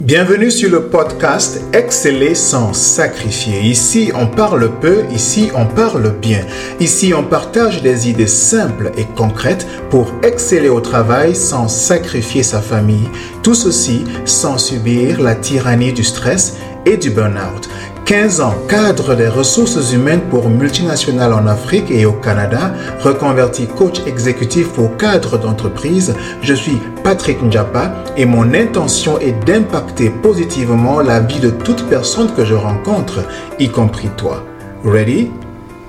Bienvenue sur le podcast Exceller sans sacrifier. Ici, on parle peu, ici, on parle bien. Ici, on partage des idées simples et concrètes pour exceller au travail sans sacrifier sa famille. Tout ceci sans subir la tyrannie du stress et du burn-out. 15 ans cadre des ressources humaines pour multinationales en Afrique et au Canada, reconverti coach exécutif pour cadres d'entreprise, je suis Patrick Njapa et mon intention est d'impacter positivement la vie de toute personne que je rencontre, y compris toi. Ready?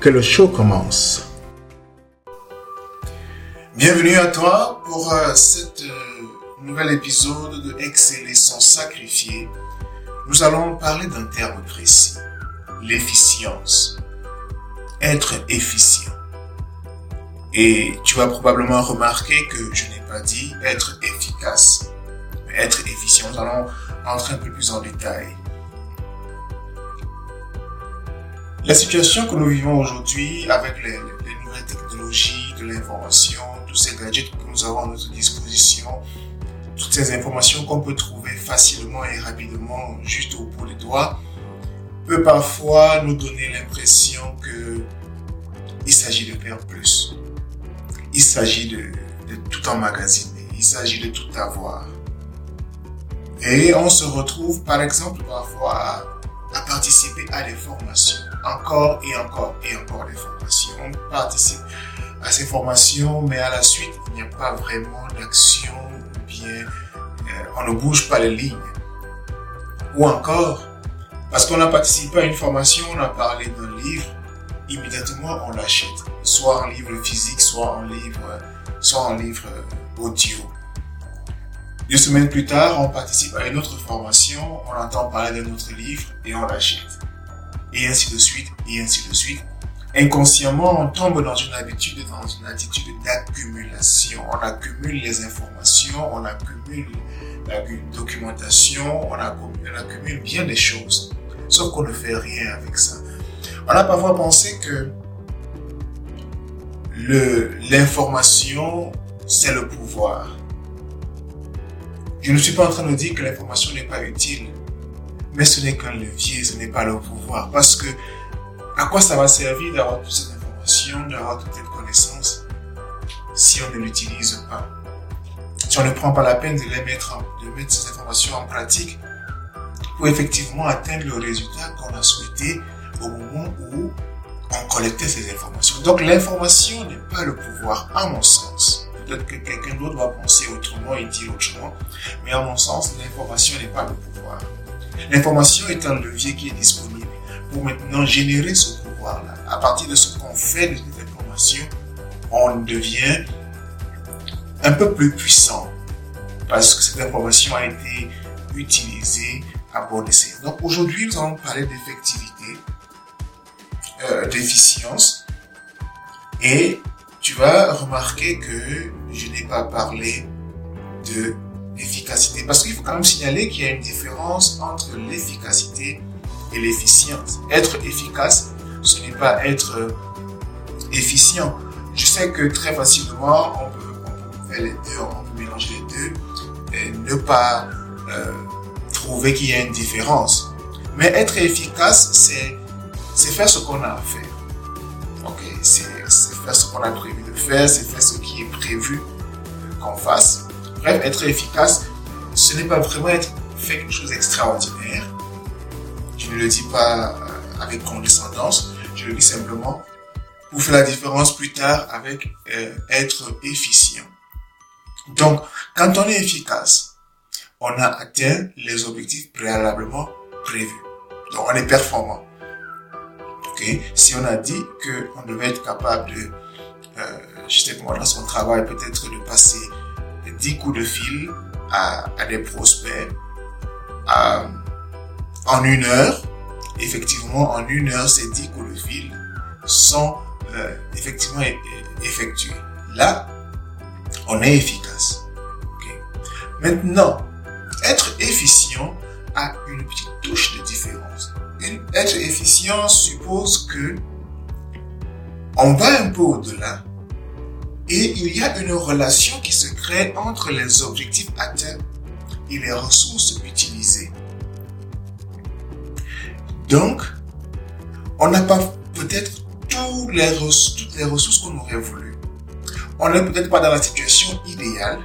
Que le show commence. Bienvenue à toi pour euh, cet euh, nouvel épisode de Exceller sans sacrifier nous allons parler d'un terme précis, l'efficience. Être efficient. Et tu vas probablement remarquer que je n'ai pas dit être efficace, mais être efficient. Nous allons entrer un peu plus en détail. La situation que nous vivons aujourd'hui avec les, les nouvelles technologies de l'information, tous ces gadgets que nous avons à notre disposition, toutes ces informations qu'on peut trouver facilement et rapidement juste au bout des doigts peut parfois nous donner l'impression que il s'agit de faire plus. Il s'agit de, de tout emmagasiner. Il s'agit de tout avoir. Et on se retrouve par exemple parfois à, à, participer à des formations. Encore et encore et encore des formations. On participe à ces formations, mais à la suite, il n'y a pas vraiment d'action bien on ne bouge pas les lignes. Ou encore, parce qu'on a participé à une formation, on a parlé d'un livre, immédiatement on l'achète. Soit en livre physique, soit en livre, soit en livre audio. Deux semaines plus tard, on participe à une autre formation, on entend parler d'un autre livre et on l'achète. Et ainsi de suite, et ainsi de suite. Inconsciemment, on tombe dans une habitude, dans une attitude d'accumulation. On accumule les informations, on accumule la documentation, on accumule, bien des choses. Sauf qu'on ne fait rien avec ça. On a parfois pensé que l'information, c'est le pouvoir. Je ne suis pas en train de dire que l'information n'est pas utile, mais ce n'est qu'un levier, ce n'est pas le pouvoir. Parce que à quoi ça va servir d'avoir toutes ces informations, d'avoir toutes ces connaissances, si on ne l'utilise pas? Si on ne prend pas la peine de mettre ces informations en pratique pour effectivement atteindre le résultat qu'on a souhaité au moment où on collectait ces informations. Donc l'information n'est pas le pouvoir, à mon sens. Peut-être que quelqu'un d'autre va penser autrement et dire autrement, mais à mon sens, l'information n'est pas le pouvoir. L'information est un levier qui est disponible pour maintenant générer ce pouvoir-là. À partir de ce qu'on fait de cette information, on devient un peu plus puissant parce que cette information a été utilisée à bon escient. Donc aujourd'hui, nous allons parler d'effectivité, euh, d'efficience et tu vas remarquer que je n'ai pas parlé de l'efficacité parce qu'il faut quand même signaler qu'il y a une différence entre l'efficacité et l'efficience. Être efficace, ce n'est pas être euh, efficient. Je sais que très facilement, on peut, faire les deux, on mélanger les deux et ne pas euh, trouver qu'il y a une différence. Mais être efficace, c'est, c'est faire ce qu'on a à faire. Ok, c'est, faire ce qu'on a prévu de faire, c'est faire ce qui est prévu qu'on fasse. Bref, être efficace, ce n'est pas vraiment être faire quelque chose d'extraordinaire, je ne le dis pas euh, avec condescendance, je le dis simplement pour faire la différence plus tard avec euh, être efficient. Donc, quand on est efficace, on a atteint les objectifs préalablement prévus. Donc, on est performant. Si on a dit qu'on devait être capable de, euh, je sais dans son travail, peut-être de passer 10 coups de fil à, des prospects, à, en une heure, effectivement, en une heure, ces 10 coups de fil sont euh, effectivement effectués. Là, on est efficace. Maintenant, être efficient a une petite touche de différence. Être efficient suppose que on va un peu au-delà et il y a une relation qui se crée entre les objectifs atteints et les ressources utilisées. Donc, on n'a pas peut-être toutes les ressources qu'on aurait voulu. On n'est peut-être pas dans la situation idéale.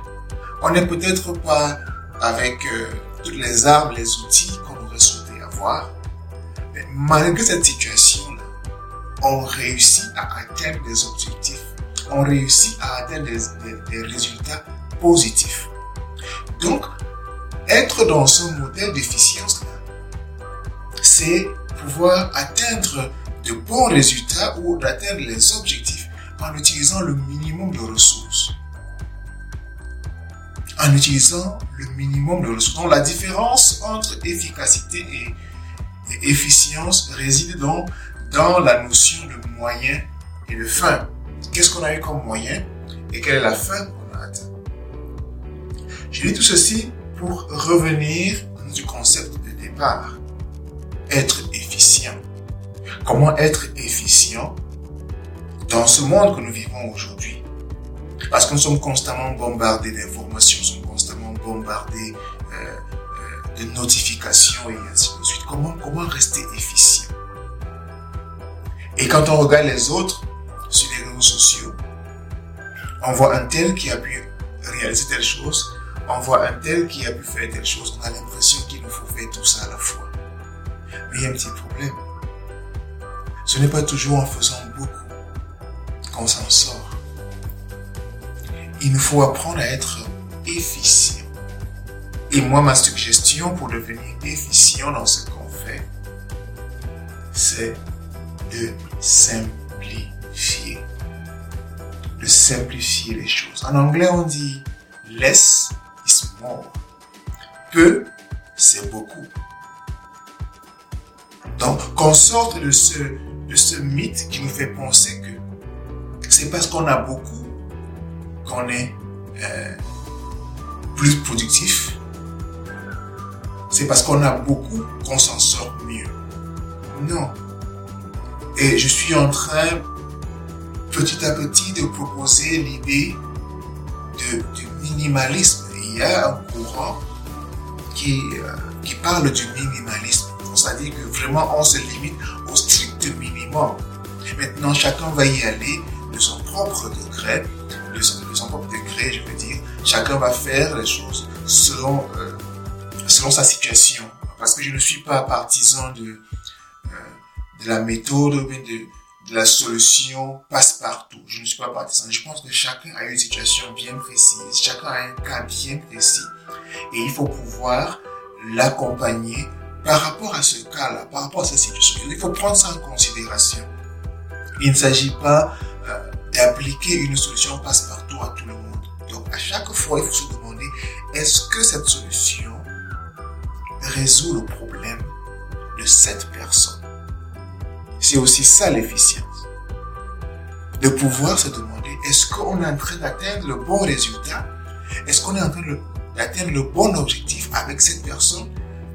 On n'est peut-être pas avec euh, toutes les armes, les outils qu'on aurait souhaité avoir. Malgré cette situation-là, on réussit à atteindre des objectifs. On réussit à atteindre des, résultats positifs. Donc, être dans ce modèle d'efficience-là, c'est pouvoir atteindre de bons résultats ou d'atteindre les objectifs en utilisant le minimum de ressources. En utilisant le minimum de ressources. Donc la différence entre efficacité et, efficience réside donc dans la notion de moyen et de fin. Qu'est-ce qu'on a eu comme moyen et quelle est la fin qu'on a atteint? Je dis tout ceci pour revenir du concept de départ. Être efficient. Comment être efficient dans ce monde que nous vivons aujourd'hui? Parce que nous sommes constamment bombardés d'informations, nous sommes constamment bombardés euh, de notifications et ainsi de suite. Comment, comment rester efficient? Et quand on regarde les autres sur les réseaux sociaux, on voit un tel qui a pu réaliser telle chose, on voit un tel qui a pu faire telle chose, on a l'impression qu'il nous faut faire tout ça à la fois. Mais il y a un petit problème ce n'est pas toujours en faisant beaucoup qu'on s'en sort. Il nous faut apprendre à être efficient. Et moi, ma suggestion pour devenir efficient dans ce qu'on fait, c'est de simplifier. De simplifier les choses. En anglais, on dit less is more. Peu, c'est beaucoup. Donc, qu'on sorte de ce ce mythe qui nous fait penser que c'est parce qu'on a beaucoup qu'on est euh, plus productif. C'est parce qu'on a beaucoup qu'on s'en sort mieux. Non. Et je suis en train, petit à petit, de proposer l'idée du minimalisme. Il y a un courant qui, euh, qui parle du minimalisme. C'est-à-dire que vraiment on se limite au strict minimum. Maintenant, chacun va y aller de son propre degré, de son, propre degré, je veux dire. Chacun va faire les choses selon, euh, selon sa situation. Parce que je ne suis pas partisan de, euh, de la méthode ou de, de la solution passe-partout. Je ne suis pas partisan. Je pense que chacun a une situation bien précise. Chacun a un cas bien précis. Et il faut pouvoir l'accompagner par rapport à ce cas-là, par rapport à cette situation, il faut prendre ça en considération. Il ne s'agit pas euh, d'appliquer une solution passe-partout à tout le monde. Donc, à chaque fois, il faut se demander, est-ce que cette solution résout le problème de cette personne C'est aussi ça l'efficience. De pouvoir se demander, est-ce qu'on est en train d'atteindre le bon résultat? Est-ce qu'on est en train d'atteindre le bon objectif avec cette personne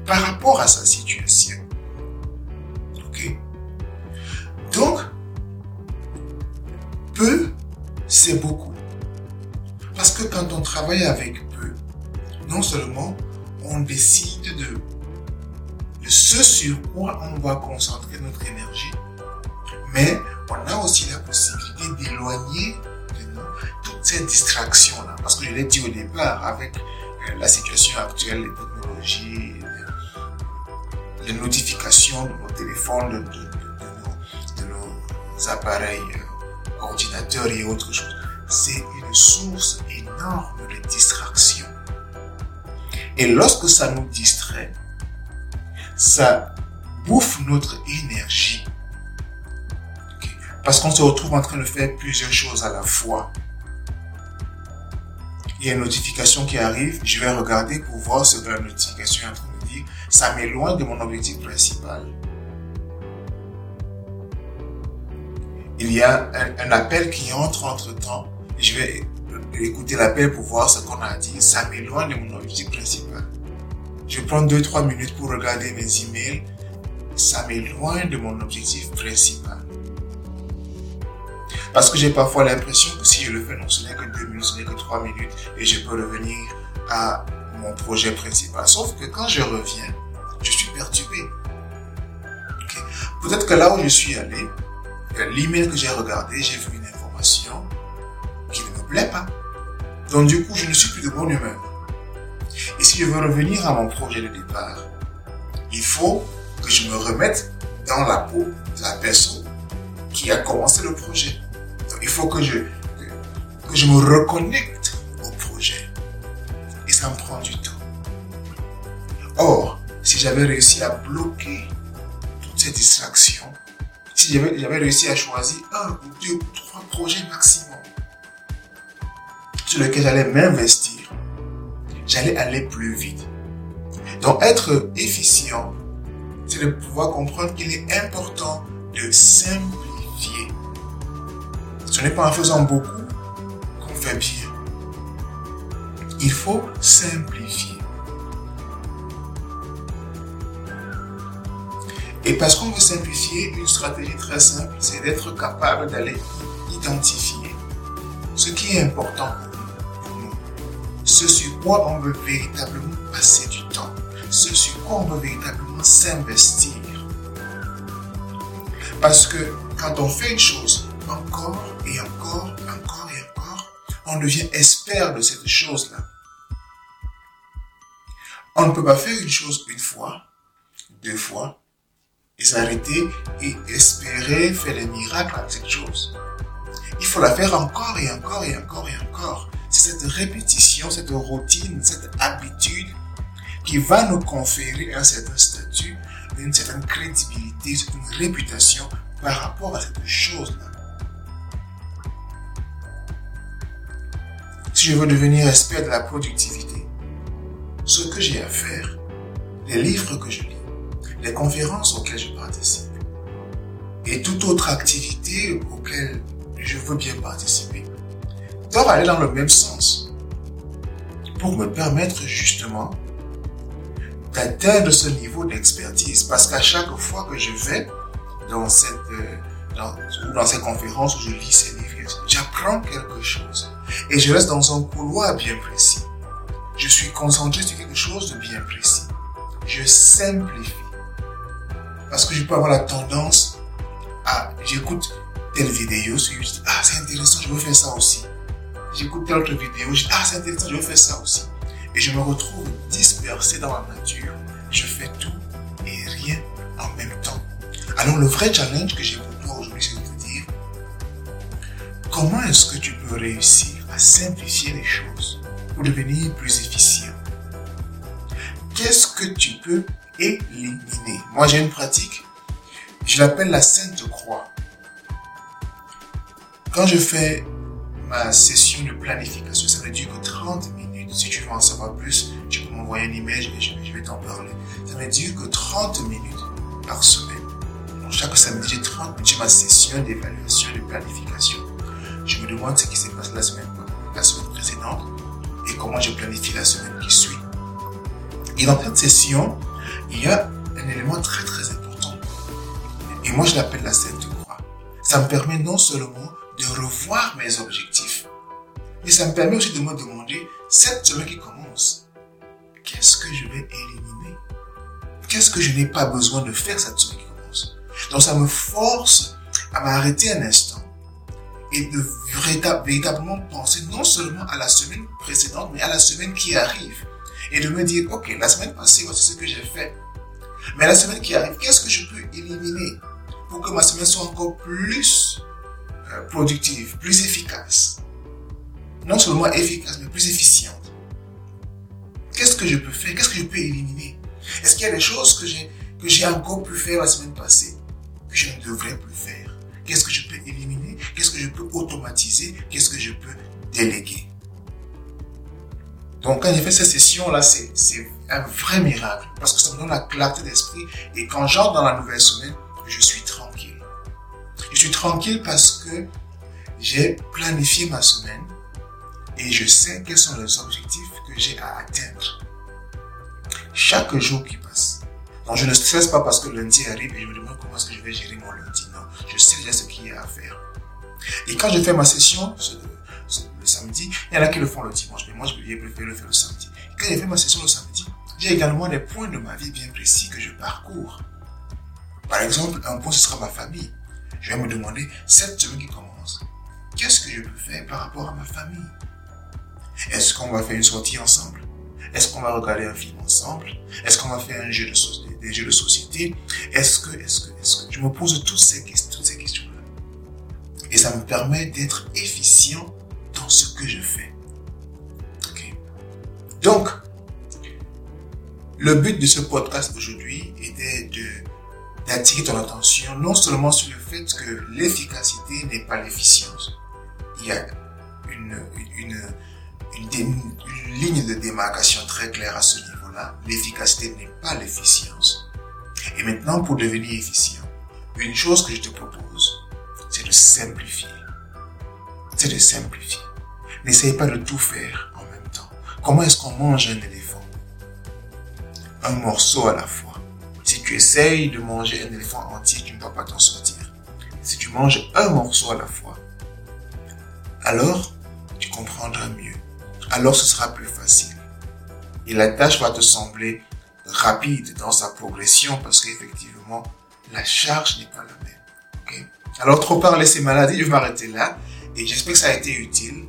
par rapport à sa situation? Ok? Donc, peu, c'est beaucoup. Parce que quand on travaille avec peu, non seulement on décide de, ce sur quoi on va concentrer notre énergie, mais on a aussi la possibilité d'éloigner de nous toutes ces distractions-là. Parce que je l'ai dit au départ, avec euh, la situation actuelle, les technologies, les notifications de nos téléphones, de, nos, appareils euh, ordinateurs et autres choses. C'est une source énorme de distraction. Et lorsque ça nous distrait, ça bouffe notre énergie. Parce qu'on se retrouve en train de faire plusieurs choses à la fois. Il y a une notification qui arrive, je vais regarder pour voir ce que la notification est en train ça m'éloigne de mon objectif principal. Il y a un, appel qui entre entre temps. Je vais écouter l'appel pour voir ce qu'on a dit. Ça m'éloigne de mon objectif principal. Je prends 2-3 minutes pour regarder mes emails. Ça m'éloigne de mon objectif principal. Parce que j'ai parfois l'impression que si je le fais, non, ce n'est que 2 minutes, ce n'est que 3 minutes et je peux revenir à mon projet principal. Sauf que quand je reviens, je suis perturbé. Peut-être que là où je suis allé, l'email que j'ai regardé, j'ai vu une information qui ne me plaît pas. Donc du coup, je ne suis plus de bonne humeur. Et si je veux revenir à mon projet de départ, il faut que je me remette dans la peau de la personne qui a commencé le projet. Il faut que je, que je me reconnecte au projet. Et ça me prend du temps. Or, si j'avais réussi à bloquer toutes ces distractions, si j'avais réussi à choisir un ou deux ou trois projets maximum sur lesquels j'allais m'investir, j'allais aller plus vite. Donc être efficient, c'est de pouvoir comprendre qu'il est important de simplifier. Ce n'est pas en faisant beaucoup qu'on fait bien. Il faut simplifier. Et parce qu'on veut simplifier, une stratégie très simple, c'est d'être capable d'aller identifier ce qui est important ce sur quoi on veut véritablement passer du temps, ce sur quoi on veut véritablement s'investir. Parce que quand on fait une chose encore et encore, encore et encore, on devient expert de cette chose-là. On ne peut pas faire une chose une fois, deux fois, et s'arrêter et espérer faire des miracles avec cette chose. Il faut la faire encore et encore et encore et encore. C'est cette répétition, cette routine, cette habitude qui va nous conférer un certain statut, une certaine crédibilité, une réputation par rapport à cette chose-là. Si je veux devenir expert de la productivité, ce que j'ai à faire, les livres que je lis, les conférences auxquelles je participe et toute autre activité auquel je veux bien participer doivent aller dans le même sens pour me permettre justement d'atteindre ce niveau d'expertise parce qu'à chaque fois que je vais dans cette euh, dans, dans où je lis ces livres, j'apprends quelque chose et je reste dans un couloir bien précis. Je suis concentré sur quelque chose de bien précis. Je simplifie parce que je peux avoir la tendance à, j'écoute telle vidéo sur YouTube, ah c'est intéressant, je veux faire ça aussi. J'écoute telle autre vidéo, je ah c'est intéressant, je veux faire ça aussi. Et je me retrouve dispersé dans la nature. Je fais tout et rien en même temps. Alors le vrai challenge que j'ai pour toi aujourd'hui, c'est de te dire, comment est-ce que tu peux réussir à simplifier les choses pour devenir plus efficient? Qu'est-ce que tu peux éliminer? Moi, j'ai une pratique, je l'appelle la Sainte Croix. Quand je fais ma session de planification, ça ne dure que 30 minutes. Si tu veux en savoir plus, tu peux m'envoyer un email, je, je vais t'en parler. Ça ne dure que 30 minutes par semaine. Chaque samedi, j'ai 30 minutes, ma session d'évaluation, de planification. Je me demande ce qui s'est passé la semaine, la semaine précédente et comment je planifie la semaine qui suit. Et dans cette session, il y a un élément très très important. Et moi je l'appelle la Sainte Croix. Ça me permet non seulement de revoir mes objectifs, mais ça me permet aussi de me demander, cette semaine qui commence, qu'est-ce que je vais éliminer? Qu'est-ce que je n'ai pas besoin de faire cette semaine qui commence? Donc ça me force à m'arrêter un instant et de véritablement penser non seulement à la semaine précédente, mais à la semaine qui arrive et de me dire, ok, la semaine passée, voici ce que j'ai fait. Mais la semaine qui arrive, qu'est-ce que je peux éliminer pour que ma semaine soit encore plus productive, plus efficace. Non seulement efficace, mais plus efficiente. Qu'est-ce que je peux faire? Qu'est-ce que je peux éliminer? Est-ce qu'il y a des choses que j'ai que j'ai encore pu faire la semaine passée que je ne devrais plus faire? Qu'est-ce que je peux éliminer? Qu'est-ce que je peux automatiser? Qu'est-ce que je peux déléguer? Donc quand j'ai fait cette session-là, c'est un vrai miracle parce que ça me donne la clarté d'esprit et quand j'entre dans la nouvelle semaine, je suis tranquille. Je suis tranquille parce que j'ai planifié ma semaine et je sais quels sont les objectifs que j'ai à atteindre. Chaque jour qui passe. Donc je ne stresse pas parce que lundi arrive et je me demande comment est-ce que je vais gérer mon lundi. Non, je sais déjà ce qu'il y a à faire. Et quand je fais ma session, le samedi. Il y en a qui le font le dimanche, mais moi, je préfère le faire le samedi. quand j'ai fait ma session le samedi, j'ai également des points de ma vie bien précis que je parcours. Par exemple, un point, ce sera ma famille. Je vais me demander, cette semaine qui commence, qu'est-ce que je peux faire par rapport à ma famille? Est-ce qu'on va faire une sortie ensemble? Est-ce qu'on va regarder un film ensemble? Est-ce qu'on va faire un jeu de des jeux de société? Est-ce que, est-ce que, est-ce que... Je me pose toutes ces, questions-là. Et ça me permet d'être efficient dans ce que je fais. Ok. Donc, le but de ce podcast aujourd'hui était d'attirer ton attention non seulement sur le fait que l'efficacité n'est pas l'efficience. Il y a une, une, une, ligne de démarcation très claire à ce niveau-là. L'efficacité n'est pas l'efficience. Et maintenant, pour devenir efficient, une chose que je te propose, c'est de simplifier. C'est de simplifier. N'essaye pas de tout faire en même temps. Comment est-ce qu'on mange un éléphant? Un morceau à la fois si tu essayes de manger un éléphant entier, tu ne vas pas t'en sortir. Si tu manges un morceau à la fois, alors tu comprendras mieux. Alors ce sera plus facile. Et la tâche va te sembler rapide dans sa progression parce qu'effectivement, la charge n'est pas la même. Alors trop parler, c'est maladie, je vais m'arrêter là. Et j'espère que ça a été utile.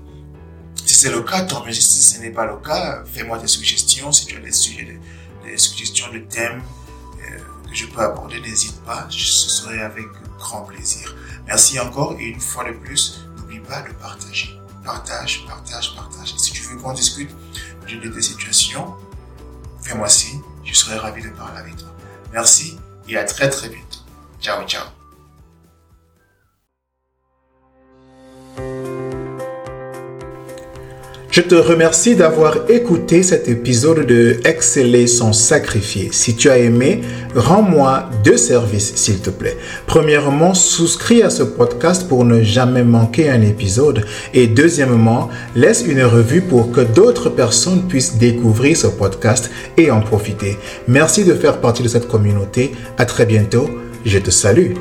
Si c'est le cas, tant mieux. Si ce n'est pas le cas, fais-moi des suggestions. Si tu as des sujets, des suggestions de thèmes, que je peux aborder, n'hésite pas, ce serait avec grand plaisir. Merci encore et une fois de plus, n'oublie pas de partager. Partage, partage, partage. Et si tu veux qu'on discute de tes situations, fais-moi signe, je serai ravi de parler avec toi. Merci et à très très vite. Ciao, ciao. Je te remercie d'avoir écouté cet épisode de Exceller sans sacrifier. Si tu as aimé, rends-moi deux services, s'il te plaît. Premièrement, souscris à ce podcast pour ne jamais manquer un épisode. Et deuxièmement, laisse une revue pour que d'autres personnes puissent découvrir ce podcast et en profiter. Merci de faire partie de cette communauté. À très bientôt. Je te salue.